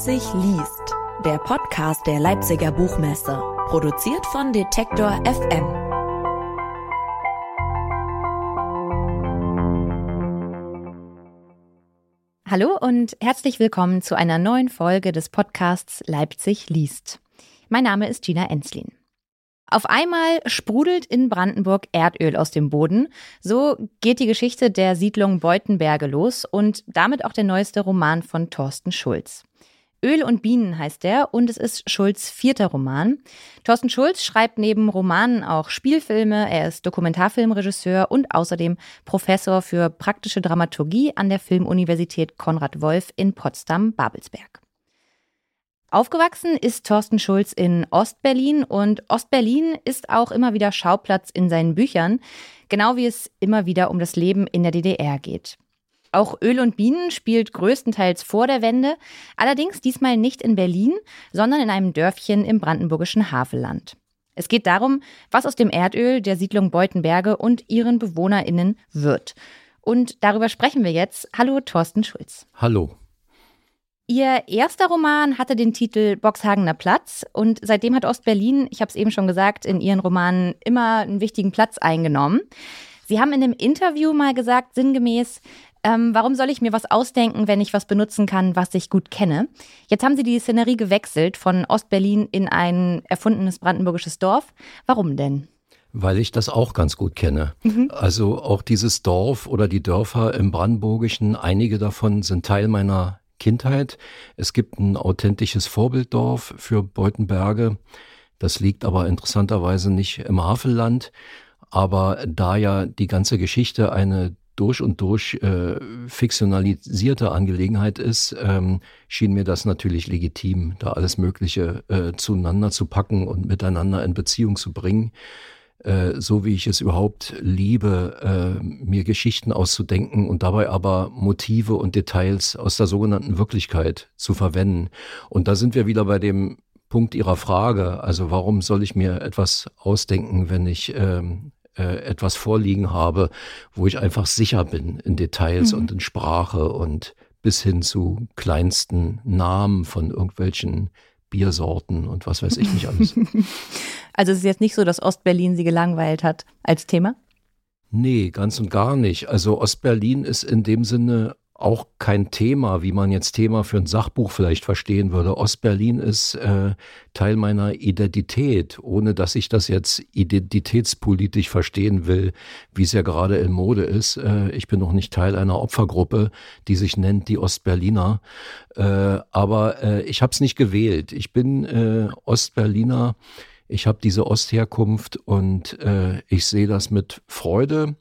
Leipzig liest. Der Podcast der Leipziger Buchmesse. Produziert von Detektor FM. Hallo und herzlich willkommen zu einer neuen Folge des Podcasts Leipzig liest. Mein Name ist Gina Enslin. Auf einmal sprudelt in Brandenburg Erdöl aus dem Boden. So geht die Geschichte der Siedlung Beutenberge los und damit auch der neueste Roman von Thorsten Schulz. Öl und Bienen heißt er und es ist Schulz vierter Roman. Thorsten Schulz schreibt neben Romanen auch Spielfilme, er ist Dokumentarfilmregisseur und außerdem Professor für praktische Dramaturgie an der Filmuniversität Konrad Wolf in Potsdam-Babelsberg. Aufgewachsen ist Thorsten Schulz in Ostberlin und Ostberlin ist auch immer wieder Schauplatz in seinen Büchern, genau wie es immer wieder um das Leben in der DDR geht. Auch Öl und Bienen spielt größtenteils vor der Wende, allerdings diesmal nicht in Berlin, sondern in einem Dörfchen im brandenburgischen Havelland. Es geht darum, was aus dem Erdöl der Siedlung Beutenberge und ihren BewohnerInnen wird. Und darüber sprechen wir jetzt. Hallo, Thorsten Schulz. Hallo. Ihr erster Roman hatte den Titel Boxhagener Platz und seitdem hat Ostberlin, ich habe es eben schon gesagt, in ihren Romanen immer einen wichtigen Platz eingenommen. Sie haben in einem Interview mal gesagt, sinngemäß, ähm, warum soll ich mir was ausdenken, wenn ich was benutzen kann, was ich gut kenne? Jetzt haben Sie die Szenerie gewechselt von Ostberlin in ein erfundenes brandenburgisches Dorf. Warum denn? Weil ich das auch ganz gut kenne. Mhm. Also auch dieses Dorf oder die Dörfer im Brandenburgischen, einige davon sind Teil meiner Kindheit. Es gibt ein authentisches Vorbilddorf für Beutenberge. Das liegt aber interessanterweise nicht im Havelland. Aber da ja die ganze Geschichte eine durch und durch äh, fiktionalisierte Angelegenheit ist, ähm, schien mir das natürlich legitim, da alles Mögliche äh, zueinander zu packen und miteinander in Beziehung zu bringen. Äh, so wie ich es überhaupt liebe, äh, mir Geschichten auszudenken und dabei aber Motive und Details aus der sogenannten Wirklichkeit zu verwenden. Und da sind wir wieder bei dem Punkt Ihrer Frage. Also warum soll ich mir etwas ausdenken, wenn ich ähm, äh, etwas vorliegen habe, wo ich einfach sicher bin in Details mhm. und in Sprache und bis hin zu kleinsten Namen von irgendwelchen Biersorten und was weiß ich nicht alles. Also es ist jetzt nicht so, dass Ostberlin sie gelangweilt hat als Thema? Nee, ganz und gar nicht. Also Ostberlin ist in dem Sinne auch kein Thema, wie man jetzt Thema für ein Sachbuch vielleicht verstehen würde. Ostberlin ist äh, Teil meiner Identität, ohne dass ich das jetzt identitätspolitisch verstehen will, wie es ja gerade in Mode ist. Äh, ich bin noch nicht Teil einer Opfergruppe, die sich nennt die Ostberliner. Äh, aber äh, ich habe es nicht gewählt. Ich bin äh, Ostberliner. Ich habe diese Ostherkunft und äh, ich sehe das mit Freude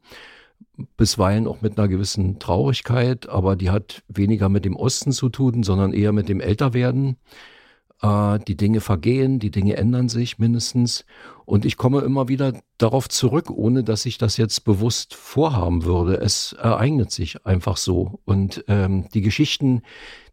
bisweilen auch mit einer gewissen Traurigkeit, aber die hat weniger mit dem Osten zu tun, sondern eher mit dem Älterwerden. Äh, die Dinge vergehen, die Dinge ändern sich mindestens. Und ich komme immer wieder darauf zurück, ohne dass ich das jetzt bewusst vorhaben würde. Es ereignet sich einfach so. Und ähm, die Geschichten,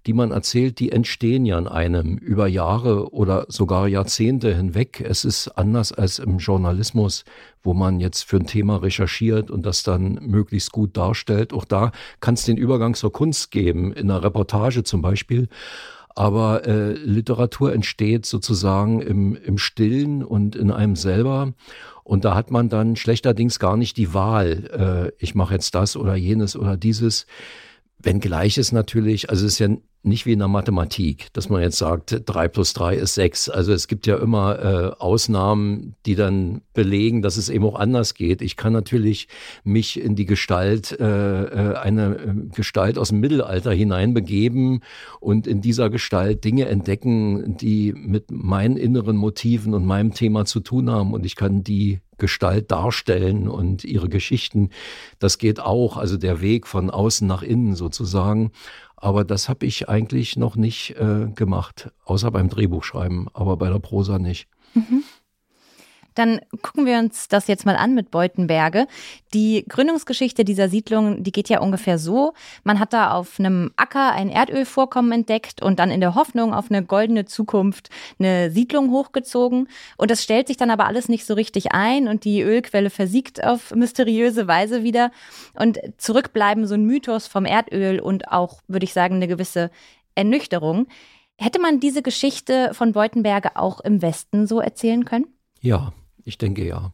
die man erzählt, die entstehen ja in einem über Jahre oder sogar Jahrzehnte hinweg. Es ist anders als im Journalismus, wo man jetzt für ein Thema recherchiert und das dann möglichst gut darstellt. Auch da kann es den Übergang zur Kunst geben, in einer Reportage zum Beispiel. Aber äh, Literatur entsteht sozusagen im, im Stillen und in einem selber. Und da hat man dann schlechterdings gar nicht die Wahl, äh, ich mache jetzt das oder jenes oder dieses. Wenngleich es natürlich, also es ist ja nicht wie in der Mathematik, dass man jetzt sagt, drei plus drei ist sechs. Also es gibt ja immer äh, Ausnahmen, die dann belegen, dass es eben auch anders geht. Ich kann natürlich mich in die Gestalt, äh, äh eine äh, Gestalt aus dem Mittelalter hineinbegeben und in dieser Gestalt Dinge entdecken, die mit meinen inneren Motiven und meinem Thema zu tun haben. Und ich kann die Gestalt darstellen und ihre Geschichten. Das geht auch, also der Weg von außen nach innen sozusagen. Aber das habe ich eigentlich noch nicht äh, gemacht, außer beim Drehbuchschreiben, aber bei der Prosa nicht. Mhm. Dann gucken wir uns das jetzt mal an mit Beutenberge. Die Gründungsgeschichte dieser Siedlung, die geht ja ungefähr so. Man hat da auf einem Acker ein Erdölvorkommen entdeckt und dann in der Hoffnung auf eine goldene Zukunft eine Siedlung hochgezogen. Und das stellt sich dann aber alles nicht so richtig ein und die Ölquelle versiegt auf mysteriöse Weise wieder. Und zurückbleiben so ein Mythos vom Erdöl und auch, würde ich sagen, eine gewisse Ernüchterung. Hätte man diese Geschichte von Beutenberge auch im Westen so erzählen können? Ja, ich denke ja.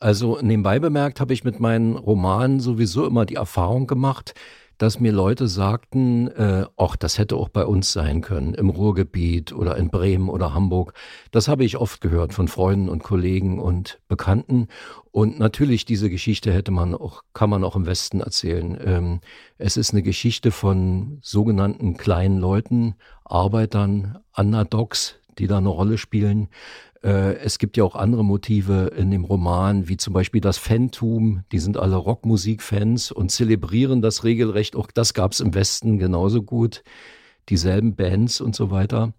Also nebenbei bemerkt habe ich mit meinen Romanen sowieso immer die Erfahrung gemacht, dass mir Leute sagten, äh, ach, das hätte auch bei uns sein können, im Ruhrgebiet oder in Bremen oder Hamburg. Das habe ich oft gehört von Freunden und Kollegen und Bekannten. Und natürlich, diese Geschichte hätte man auch, kann man auch im Westen erzählen. Ähm, es ist eine Geschichte von sogenannten kleinen Leuten, Arbeitern, Underdogs, die da eine Rolle spielen. Äh, es gibt ja auch andere Motive in dem Roman, wie zum Beispiel das Fantum. Die sind alle Rockmusikfans und zelebrieren das regelrecht. Auch das gab es im Westen genauso gut. Dieselben Bands und so weiter.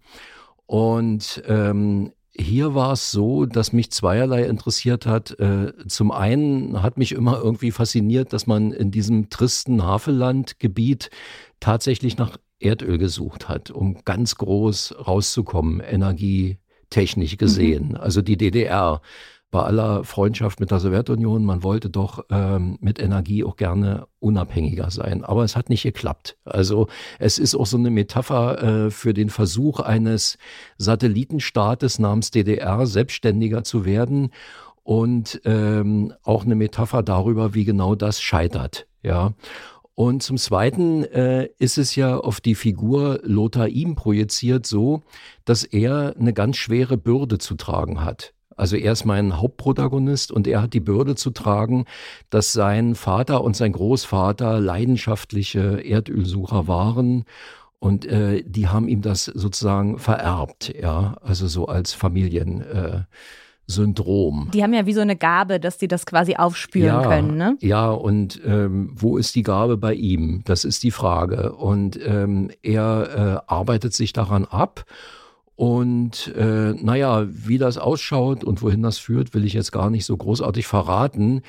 Und ähm, hier war es so, dass mich zweierlei interessiert hat. Äh, zum einen hat mich immer irgendwie fasziniert, dass man in diesem tristen Havellandgebiet tatsächlich nach Erdöl gesucht hat, um ganz groß rauszukommen, Energie, technisch gesehen. Mhm. Also die DDR bei aller Freundschaft mit der Sowjetunion, man wollte doch ähm, mit Energie auch gerne unabhängiger sein. Aber es hat nicht geklappt. Also es ist auch so eine Metapher äh, für den Versuch eines Satellitenstaates namens DDR selbstständiger zu werden und ähm, auch eine Metapher darüber, wie genau das scheitert. Ja. Und zum Zweiten äh, ist es ja auf die Figur Lothar ihm projiziert so, dass er eine ganz schwere Bürde zu tragen hat. Also er ist mein Hauptprotagonist und er hat die Bürde zu tragen, dass sein Vater und sein Großvater leidenschaftliche Erdölsucher waren und äh, die haben ihm das sozusagen vererbt, ja, also so als Familien. Äh, Syndrom. Die haben ja wie so eine Gabe, dass sie das quasi aufspüren ja, können. Ne? Ja, und ähm, wo ist die Gabe bei ihm? Das ist die Frage. Und ähm, er äh, arbeitet sich daran ab. Und äh, naja, wie das ausschaut und wohin das führt, will ich jetzt gar nicht so großartig verraten.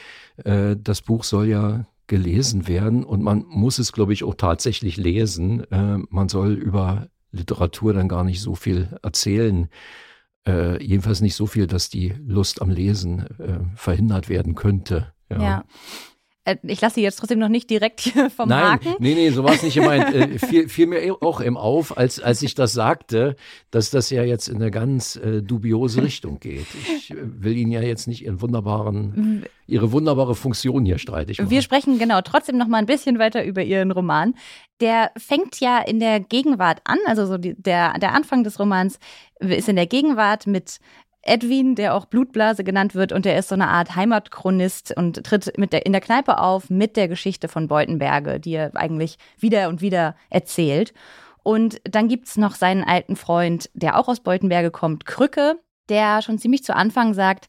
Äh, das Buch soll ja gelesen werden und man muss es, glaube ich, auch tatsächlich lesen. Äh, man soll über Literatur dann gar nicht so viel erzählen. Äh, jedenfalls nicht so viel, dass die Lust am Lesen äh, verhindert werden könnte. ja. ja. Äh, ich lasse Sie jetzt trotzdem noch nicht direkt vom Nein, Haken. Nee, nee, so war es nicht gemeint. äh, fiel, fiel mir auch eben auf, als, als ich das sagte, dass das ja jetzt in eine ganz äh, dubiose Richtung geht. Ich äh, will Ihnen ja jetzt nicht Ihren wunderbaren, Ihre wunderbare Funktion hier streitig machen. Wir sprechen genau trotzdem noch mal ein bisschen weiter über Ihren Roman. Der fängt ja in der Gegenwart an, also so die, der, der Anfang des Romans ist in der Gegenwart mit Edwin, der auch Blutblase genannt wird, und der ist so eine Art Heimatchronist und tritt mit der, in der Kneipe auf mit der Geschichte von Beutenberge, die er eigentlich wieder und wieder erzählt. Und dann gibt's noch seinen alten Freund, der auch aus Beutenberge kommt, Krücke, der schon ziemlich zu Anfang sagt,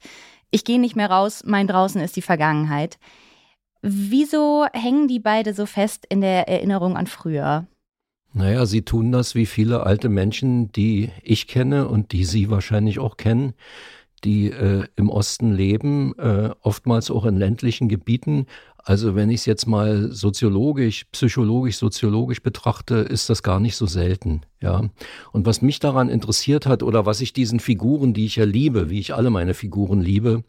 ich gehe nicht mehr raus, mein draußen ist die Vergangenheit. Wieso hängen die beide so fest in der Erinnerung an früher? Naja, sie tun das wie viele alte Menschen, die ich kenne und die Sie wahrscheinlich auch kennen, die äh, im Osten leben, äh, oftmals auch in ländlichen Gebieten. Also wenn ich es jetzt mal soziologisch, psychologisch, soziologisch betrachte, ist das gar nicht so selten. Ja. Und was mich daran interessiert hat oder was ich diesen Figuren, die ich ja liebe, wie ich alle meine Figuren liebe,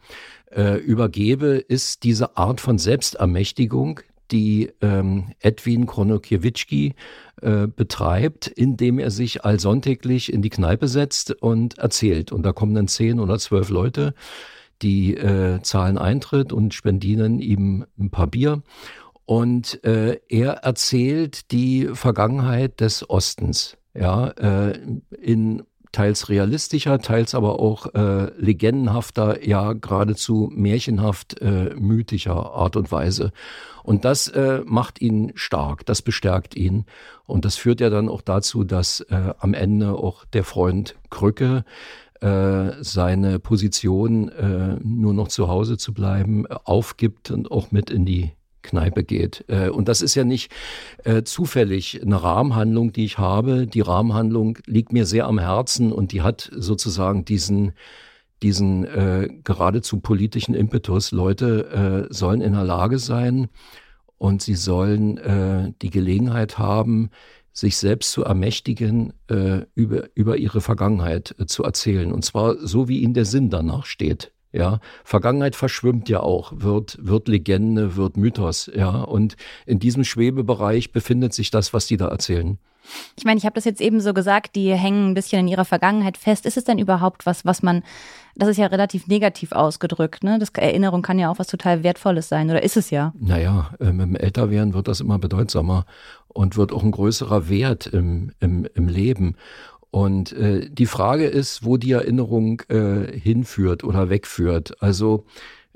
äh, übergebe, ist diese Art von Selbstermächtigung, die ähm, Edwin Kronokiewicz äh, betreibt, indem er sich allsonntäglich in die Kneipe setzt und erzählt. Und da kommen dann zehn oder zwölf Leute, die äh, zahlen Eintritt und spendieren ihm ein paar Bier. Und äh, er erzählt die Vergangenheit des Ostens, ja, äh, in teils realistischer, teils aber auch äh, legendenhafter, ja geradezu märchenhaft äh, mythischer Art und Weise. Und das äh, macht ihn stark, das bestärkt ihn. Und das führt ja dann auch dazu, dass äh, am Ende auch der Freund Krücke äh, seine Position, äh, nur noch zu Hause zu bleiben, aufgibt und auch mit in die Kneipe geht. Äh, und das ist ja nicht äh, zufällig eine Rahmenhandlung, die ich habe. Die Rahmenhandlung liegt mir sehr am Herzen und die hat sozusagen diesen diesen äh, geradezu politischen Impetus. Leute äh, sollen in der Lage sein und sie sollen äh, die Gelegenheit haben, sich selbst zu ermächtigen, äh, über, über ihre Vergangenheit äh, zu erzählen. Und zwar so, wie ihnen der Sinn danach steht. Ja, Vergangenheit verschwimmt ja auch, wird, wird Legende, wird Mythos, ja. Und in diesem Schwebebereich befindet sich das, was die da erzählen. Ich meine, ich habe das jetzt eben so gesagt, die hängen ein bisschen in ihrer Vergangenheit fest. Ist es denn überhaupt was, was man, das ist ja relativ negativ ausgedrückt, ne? Das Erinnerung kann ja auch was total Wertvolles sein, oder ist es ja? Naja, äh, mit dem Älterwerden wird das immer bedeutsamer und wird auch ein größerer Wert im, im, im Leben. Und äh, die Frage ist, wo die Erinnerung äh, hinführt oder wegführt. Also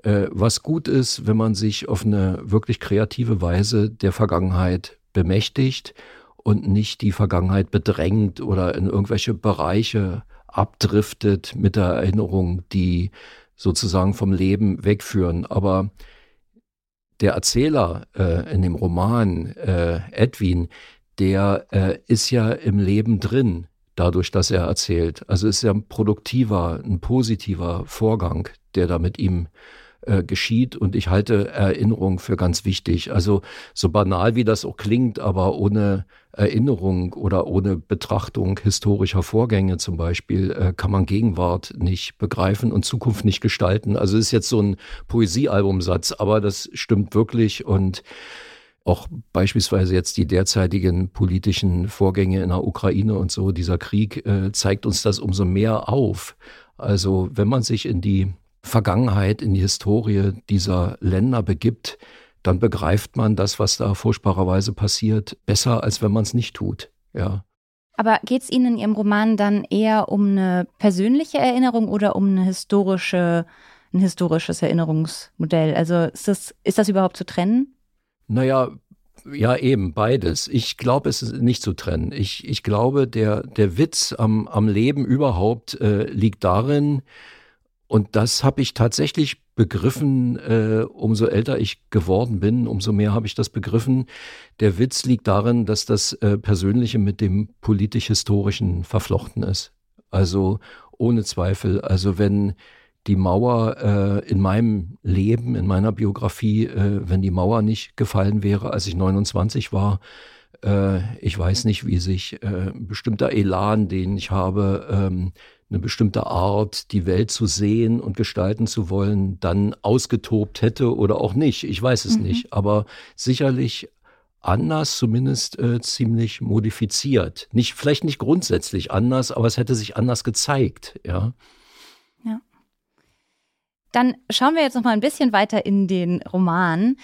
äh, was gut ist, wenn man sich auf eine wirklich kreative Weise der Vergangenheit bemächtigt und nicht die Vergangenheit bedrängt oder in irgendwelche Bereiche abdriftet mit der Erinnerung, die sozusagen vom Leben wegführen. Aber der Erzähler äh, in dem Roman, äh, Edwin, der äh, ist ja im Leben drin dadurch, dass er erzählt. Also ist ja ein produktiver, ein positiver Vorgang, der da mit ihm äh, geschieht. Und ich halte Erinnerung für ganz wichtig. Also so banal wie das auch klingt, aber ohne Erinnerung oder ohne Betrachtung historischer Vorgänge zum Beispiel äh, kann man Gegenwart nicht begreifen und Zukunft nicht gestalten. Also ist jetzt so ein Poesiealbumsatz, aber das stimmt wirklich und auch beispielsweise jetzt die derzeitigen politischen Vorgänge in der Ukraine und so, dieser Krieg äh, zeigt uns das umso mehr auf. Also wenn man sich in die Vergangenheit, in die Historie dieser Länder begibt, dann begreift man das, was da furchtbarerweise passiert, besser, als wenn man es nicht tut. Ja. Aber geht es Ihnen in Ihrem Roman dann eher um eine persönliche Erinnerung oder um eine historische, ein historisches Erinnerungsmodell? Also ist das, ist das überhaupt zu trennen? Naja, ja, eben beides. Ich glaube, es ist nicht zu trennen. Ich, ich glaube, der, der Witz am, am Leben überhaupt äh, liegt darin, und das habe ich tatsächlich begriffen, äh, umso älter ich geworden bin, umso mehr habe ich das begriffen. Der Witz liegt darin, dass das äh, Persönliche mit dem politisch-historischen verflochten ist. Also ohne Zweifel. Also wenn die Mauer äh, in meinem Leben, in meiner Biografie, äh, wenn die Mauer nicht gefallen wäre, als ich 29 war, äh, ich weiß nicht, wie sich äh, ein bestimmter Elan, den ich habe, ähm, eine bestimmte Art, die Welt zu sehen und gestalten zu wollen, dann ausgetobt hätte oder auch nicht. Ich weiß es mhm. nicht. Aber sicherlich anders, zumindest äh, ziemlich modifiziert. Nicht, vielleicht nicht grundsätzlich anders, aber es hätte sich anders gezeigt. Ja. Dann schauen wir jetzt noch mal ein bisschen weiter in den Roman.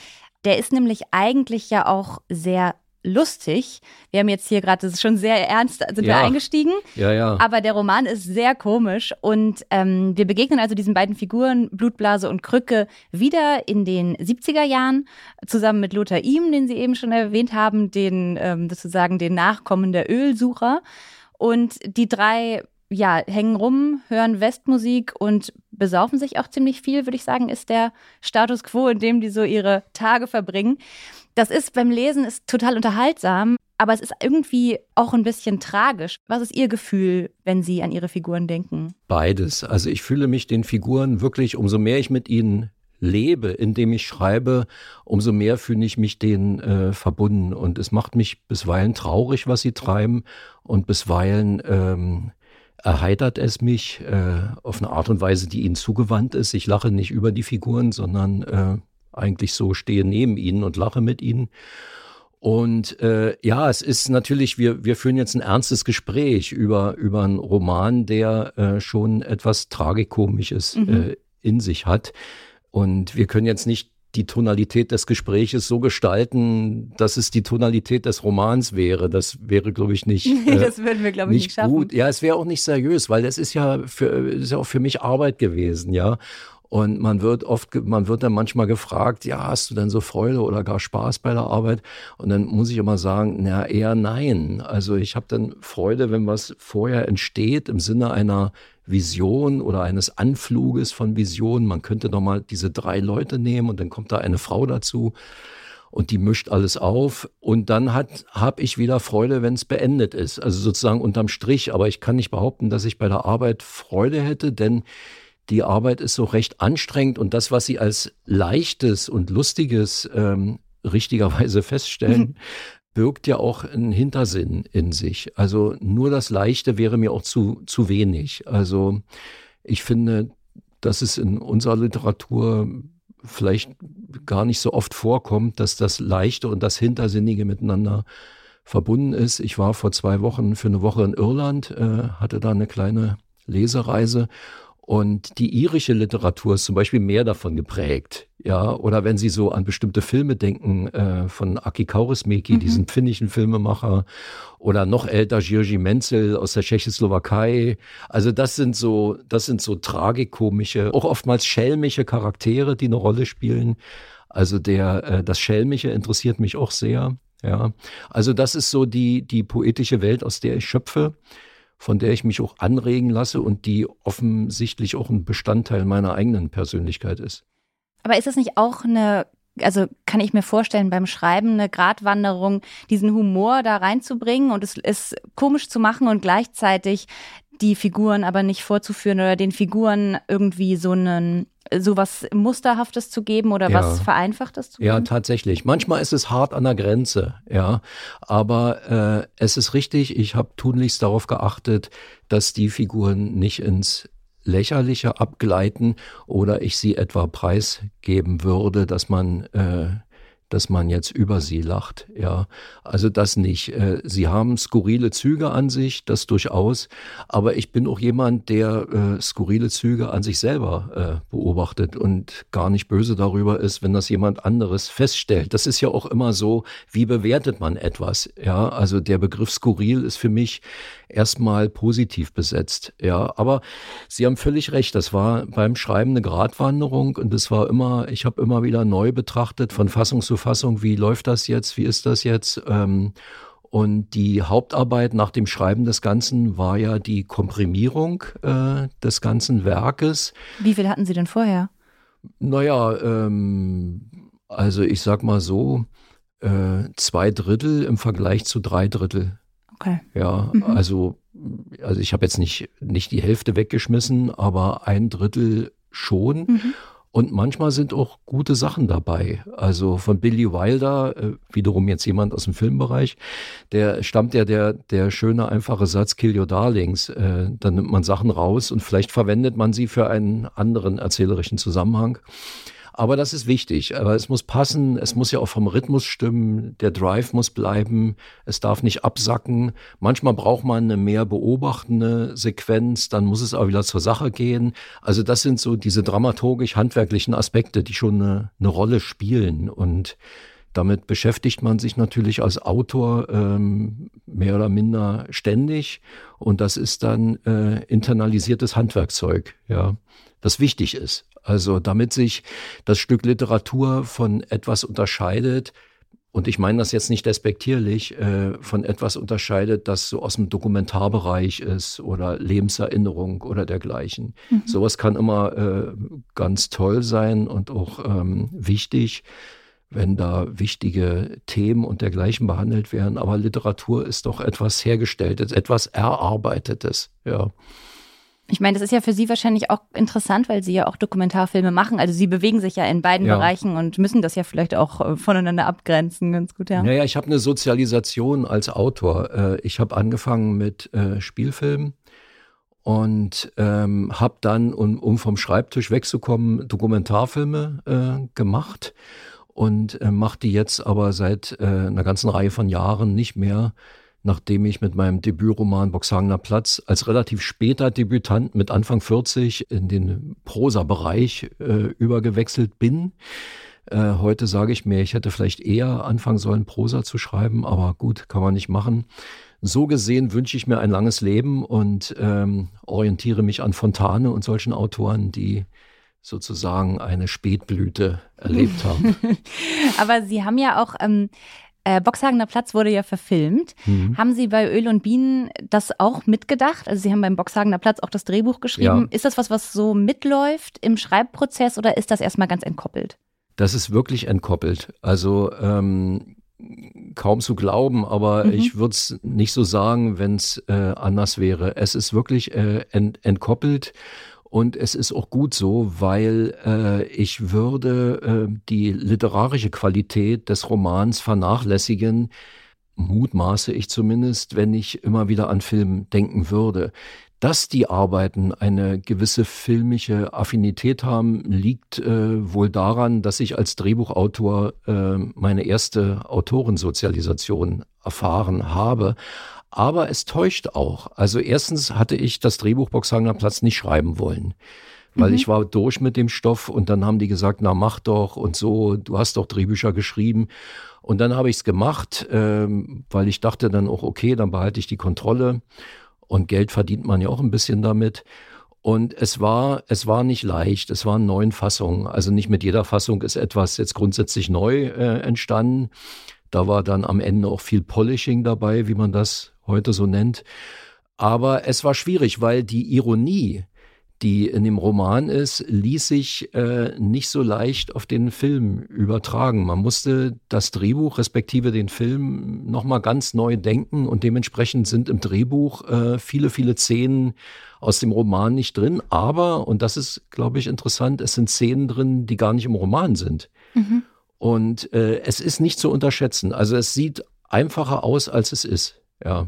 Der ist nämlich eigentlich ja auch sehr lustig. Wir haben jetzt hier gerade, das ist schon sehr ernst, sind ja. wir eingestiegen. Ja, ja. Aber der Roman ist sehr komisch und ähm, wir begegnen also diesen beiden Figuren, Blutblase und Krücke, wieder in den 70er Jahren, zusammen mit Lothar Ihm, den Sie eben schon erwähnt haben, den ähm, sozusagen den Nachkommen der Ölsucher. Und die drei ja, hängen rum, hören Westmusik und besaufen sich auch ziemlich viel, würde ich sagen, ist der Status quo, in dem die so ihre Tage verbringen. Das ist beim Lesen ist total unterhaltsam, aber es ist irgendwie auch ein bisschen tragisch. Was ist Ihr Gefühl, wenn Sie an Ihre Figuren denken? Beides. Also ich fühle mich den Figuren wirklich, umso mehr ich mit ihnen lebe, indem ich schreibe, umso mehr fühle ich mich denen äh, verbunden. Und es macht mich bisweilen traurig, was sie treiben und bisweilen ähm, erheitert es mich äh, auf eine Art und Weise, die ihnen zugewandt ist. Ich lache nicht über die Figuren, sondern äh, eigentlich so stehe neben ihnen und lache mit ihnen. Und äh, ja, es ist natürlich, wir, wir führen jetzt ein ernstes Gespräch über, über einen Roman, der äh, schon etwas Tragikomisches mhm. äh, in sich hat. Und wir können jetzt nicht die Tonalität des Gespräches so gestalten, dass es die Tonalität des Romans wäre. Das wäre, glaube ich, nicht. Nee, das würden wir, glaube ich, nicht, nicht gut. Ja, es wäre auch nicht seriös, weil das ist ja für, ist ja auch für mich Arbeit gewesen, ja. Und man wird oft, man wird dann manchmal gefragt, ja, hast du denn so Freude oder gar Spaß bei der Arbeit? Und dann muss ich immer sagen, na, eher nein. Also ich habe dann Freude, wenn was vorher entsteht im Sinne einer Vision oder eines Anfluges von Visionen. Man könnte doch mal diese drei Leute nehmen und dann kommt da eine Frau dazu und die mischt alles auf und dann hat habe ich wieder Freude, wenn es beendet ist. Also sozusagen unterm Strich, aber ich kann nicht behaupten, dass ich bei der Arbeit Freude hätte, denn die Arbeit ist so recht anstrengend und das, was Sie als leichtes und lustiges ähm, richtigerweise feststellen, birgt ja auch einen Hintersinn in sich. Also nur das Leichte wäre mir auch zu, zu wenig. Also ich finde, dass es in unserer Literatur vielleicht gar nicht so oft vorkommt, dass das Leichte und das Hintersinnige miteinander verbunden ist. Ich war vor zwei Wochen für eine Woche in Irland, äh, hatte da eine kleine Lesereise und die irische Literatur ist zum Beispiel mehr davon geprägt. Ja, oder wenn Sie so an bestimmte Filme denken, äh, von Aki Kaurismäki, mhm. diesen finnischen Filmemacher, oder noch älter Jirgi Menzel aus der Tschechoslowakei. Also das sind so, das sind so tragikomische, auch oftmals schelmische Charaktere, die eine Rolle spielen. Also der, äh, das Schelmische interessiert mich auch sehr. Ja, also das ist so die, die poetische Welt, aus der ich schöpfe von der ich mich auch anregen lasse und die offensichtlich auch ein Bestandteil meiner eigenen Persönlichkeit ist. Aber ist es nicht auch eine, also kann ich mir vorstellen, beim Schreiben eine Gratwanderung, diesen Humor da reinzubringen und es ist komisch zu machen und gleichzeitig die Figuren aber nicht vorzuführen oder den Figuren irgendwie so einen sowas Musterhaftes zu geben oder ja. was Vereinfachtes zu geben? Ja, tatsächlich. Manchmal ist es hart an der Grenze, ja. Aber äh, es ist richtig, ich habe tunlichst darauf geachtet, dass die Figuren nicht ins Lächerliche abgleiten oder ich sie etwa preisgeben würde, dass man äh, dass man jetzt über sie lacht. Ja, also das nicht. Äh, sie haben skurrile Züge an sich, das durchaus. Aber ich bin auch jemand, der äh, skurrile Züge an sich selber äh, beobachtet und gar nicht böse darüber ist, wenn das jemand anderes feststellt. Das ist ja auch immer so, wie bewertet man etwas? Ja, also der Begriff skurril ist für mich erstmal positiv besetzt. Ja, aber Sie haben völlig recht. Das war beim Schreiben eine Gratwanderung und es war immer, ich habe immer wieder neu betrachtet von Fassung zu Fassung, wie läuft das jetzt, wie ist das jetzt? Ähm, und die Hauptarbeit nach dem Schreiben des Ganzen war ja die Komprimierung äh, des ganzen Werkes. Wie viel hatten Sie denn vorher? Naja, ähm, also ich sag mal so, äh, zwei Drittel im Vergleich zu drei Drittel. Okay. Ja, mhm. also, also ich habe jetzt nicht, nicht die Hälfte weggeschmissen, aber ein Drittel schon. Mhm. Und manchmal sind auch gute Sachen dabei. Also von Billy Wilder, äh, wiederum jetzt jemand aus dem Filmbereich, der stammt ja der, der schöne, einfache Satz, Kill Your Darlings. Äh, dann nimmt man Sachen raus und vielleicht verwendet man sie für einen anderen erzählerischen Zusammenhang. Aber das ist wichtig. Aber es muss passen. Es muss ja auch vom Rhythmus stimmen. Der Drive muss bleiben. Es darf nicht absacken. Manchmal braucht man eine mehr beobachtende Sequenz. Dann muss es auch wieder zur Sache gehen. Also das sind so diese dramaturgisch-handwerklichen Aspekte, die schon eine, eine Rolle spielen. Und damit beschäftigt man sich natürlich als Autor ähm, mehr oder minder ständig und das ist dann äh, internalisiertes Handwerkzeug, ja, das wichtig ist. Also damit sich das Stück Literatur von etwas unterscheidet, und ich meine das jetzt nicht despektierlich, äh, von etwas unterscheidet, das so aus dem Dokumentarbereich ist oder Lebenserinnerung oder dergleichen. Mhm. Sowas kann immer äh, ganz toll sein und auch ähm, wichtig, wenn da wichtige Themen und dergleichen behandelt werden. Aber Literatur ist doch etwas Hergestelltes, etwas Erarbeitetes, ja. Ich meine, das ist ja für Sie wahrscheinlich auch interessant, weil Sie ja auch Dokumentarfilme machen. Also Sie bewegen sich ja in beiden ja. Bereichen und müssen das ja vielleicht auch äh, voneinander abgrenzen, ganz gut, ja. Naja, ich habe eine Sozialisation als Autor. Äh, ich habe angefangen mit äh, Spielfilmen und ähm, habe dann, um, um, vom Schreibtisch wegzukommen, Dokumentarfilme äh, gemacht und äh, mache die jetzt aber seit äh, einer ganzen Reihe von Jahren nicht mehr nachdem ich mit meinem Debütroman Boxhagener Platz als relativ später Debütant mit Anfang 40 in den Prosa-Bereich äh, übergewechselt bin. Äh, heute sage ich mir, ich hätte vielleicht eher anfangen sollen, Prosa zu schreiben, aber gut, kann man nicht machen. So gesehen wünsche ich mir ein langes Leben und ähm, orientiere mich an Fontane und solchen Autoren, die sozusagen eine Spätblüte erlebt haben. Aber Sie haben ja auch ähm, äh, Boxhagener Platz wurde ja verfilmt. Mhm. Haben Sie bei Öl und Bienen das auch mitgedacht? Also Sie haben beim Boxhagener Platz auch das Drehbuch geschrieben. Ja. Ist das was, was so mitläuft im Schreibprozess oder ist das erstmal ganz entkoppelt? Das ist wirklich entkoppelt. Also ähm, kaum zu glauben, aber mhm. ich würde es nicht so sagen, wenn es äh, anders wäre. Es ist wirklich äh, ent entkoppelt und es ist auch gut so, weil äh, ich würde äh, die literarische Qualität des Romans vernachlässigen, mutmaße ich zumindest, wenn ich immer wieder an Film denken würde. Dass die Arbeiten eine gewisse filmische Affinität haben, liegt äh, wohl daran, dass ich als Drehbuchautor äh, meine erste Autorensozialisation erfahren habe. Aber es täuscht auch. Also erstens hatte ich das Drehbuch Boxhagener Platz nicht schreiben wollen. Weil mhm. ich war durch mit dem Stoff und dann haben die gesagt, na mach doch und so, du hast doch Drehbücher geschrieben. Und dann habe ich es gemacht, ähm, weil ich dachte dann auch, okay, dann behalte ich die Kontrolle. Und Geld verdient man ja auch ein bisschen damit. Und es war, es war nicht leicht. Es waren neun Fassungen. Also nicht mit jeder Fassung ist etwas jetzt grundsätzlich neu äh, entstanden. Da war dann am Ende auch viel Polishing dabei, wie man das heute so nennt. Aber es war schwierig, weil die Ironie, die in dem Roman ist, ließ sich äh, nicht so leicht auf den Film übertragen. Man musste das Drehbuch respektive den Film nochmal ganz neu denken und dementsprechend sind im Drehbuch äh, viele, viele Szenen aus dem Roman nicht drin. Aber, und das ist, glaube ich, interessant, es sind Szenen drin, die gar nicht im Roman sind. Mhm. Und äh, es ist nicht zu unterschätzen. Also es sieht einfacher aus, als es ist. Ja.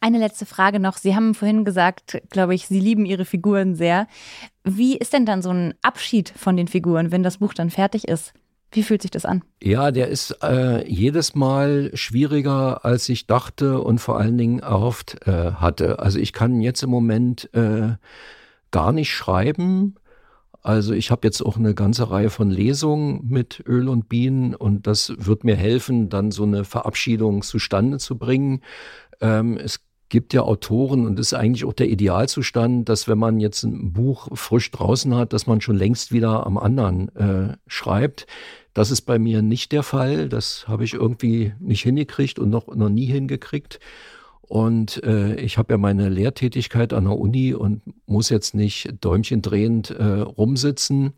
Eine letzte Frage noch. Sie haben vorhin gesagt, glaube ich, Sie lieben Ihre Figuren sehr. Wie ist denn dann so ein Abschied von den Figuren, wenn das Buch dann fertig ist? Wie fühlt sich das an? Ja, der ist äh, jedes Mal schwieriger, als ich dachte und vor allen Dingen erhofft äh, hatte. Also ich kann jetzt im Moment äh, gar nicht schreiben. Also ich habe jetzt auch eine ganze Reihe von Lesungen mit Öl und Bienen und das wird mir helfen, dann so eine Verabschiedung zustande zu bringen. Ähm, es gibt ja Autoren und ist eigentlich auch der Idealzustand, dass wenn man jetzt ein Buch frisch draußen hat, dass man schon längst wieder am anderen äh, schreibt. Das ist bei mir nicht der Fall. Das habe ich irgendwie nicht hingekriegt und noch, noch nie hingekriegt. Und äh, ich habe ja meine Lehrtätigkeit an der Uni und muss jetzt nicht däumchendrehend äh, rumsitzen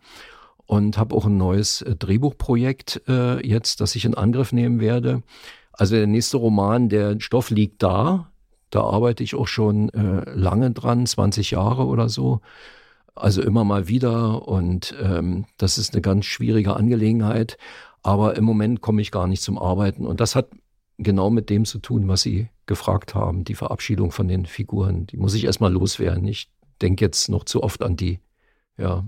und habe auch ein neues äh, Drehbuchprojekt äh, jetzt, das ich in Angriff nehmen werde. Also der nächste Roman, der Stoff liegt da, da arbeite ich auch schon äh, lange dran, 20 Jahre oder so. Also immer mal wieder und ähm, das ist eine ganz schwierige Angelegenheit. Aber im Moment komme ich gar nicht zum Arbeiten. Und das hat genau mit dem zu tun, was Sie gefragt haben, die Verabschiedung von den Figuren. Die muss ich erstmal loswerden. Ich denke jetzt noch zu oft an die. Ja.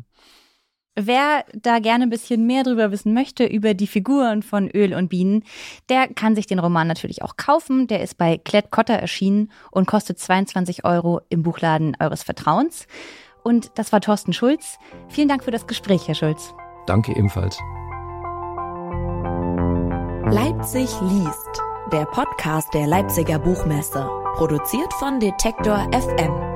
Wer da gerne ein bisschen mehr drüber wissen möchte, über die Figuren von Öl und Bienen, der kann sich den Roman natürlich auch kaufen. Der ist bei Klett Cotta erschienen und kostet 22 Euro im Buchladen eures Vertrauens. Und das war Thorsten Schulz. Vielen Dank für das Gespräch, Herr Schulz. Danke ebenfalls. Leipzig liest, der Podcast der Leipziger Buchmesse, produziert von Detektor FM.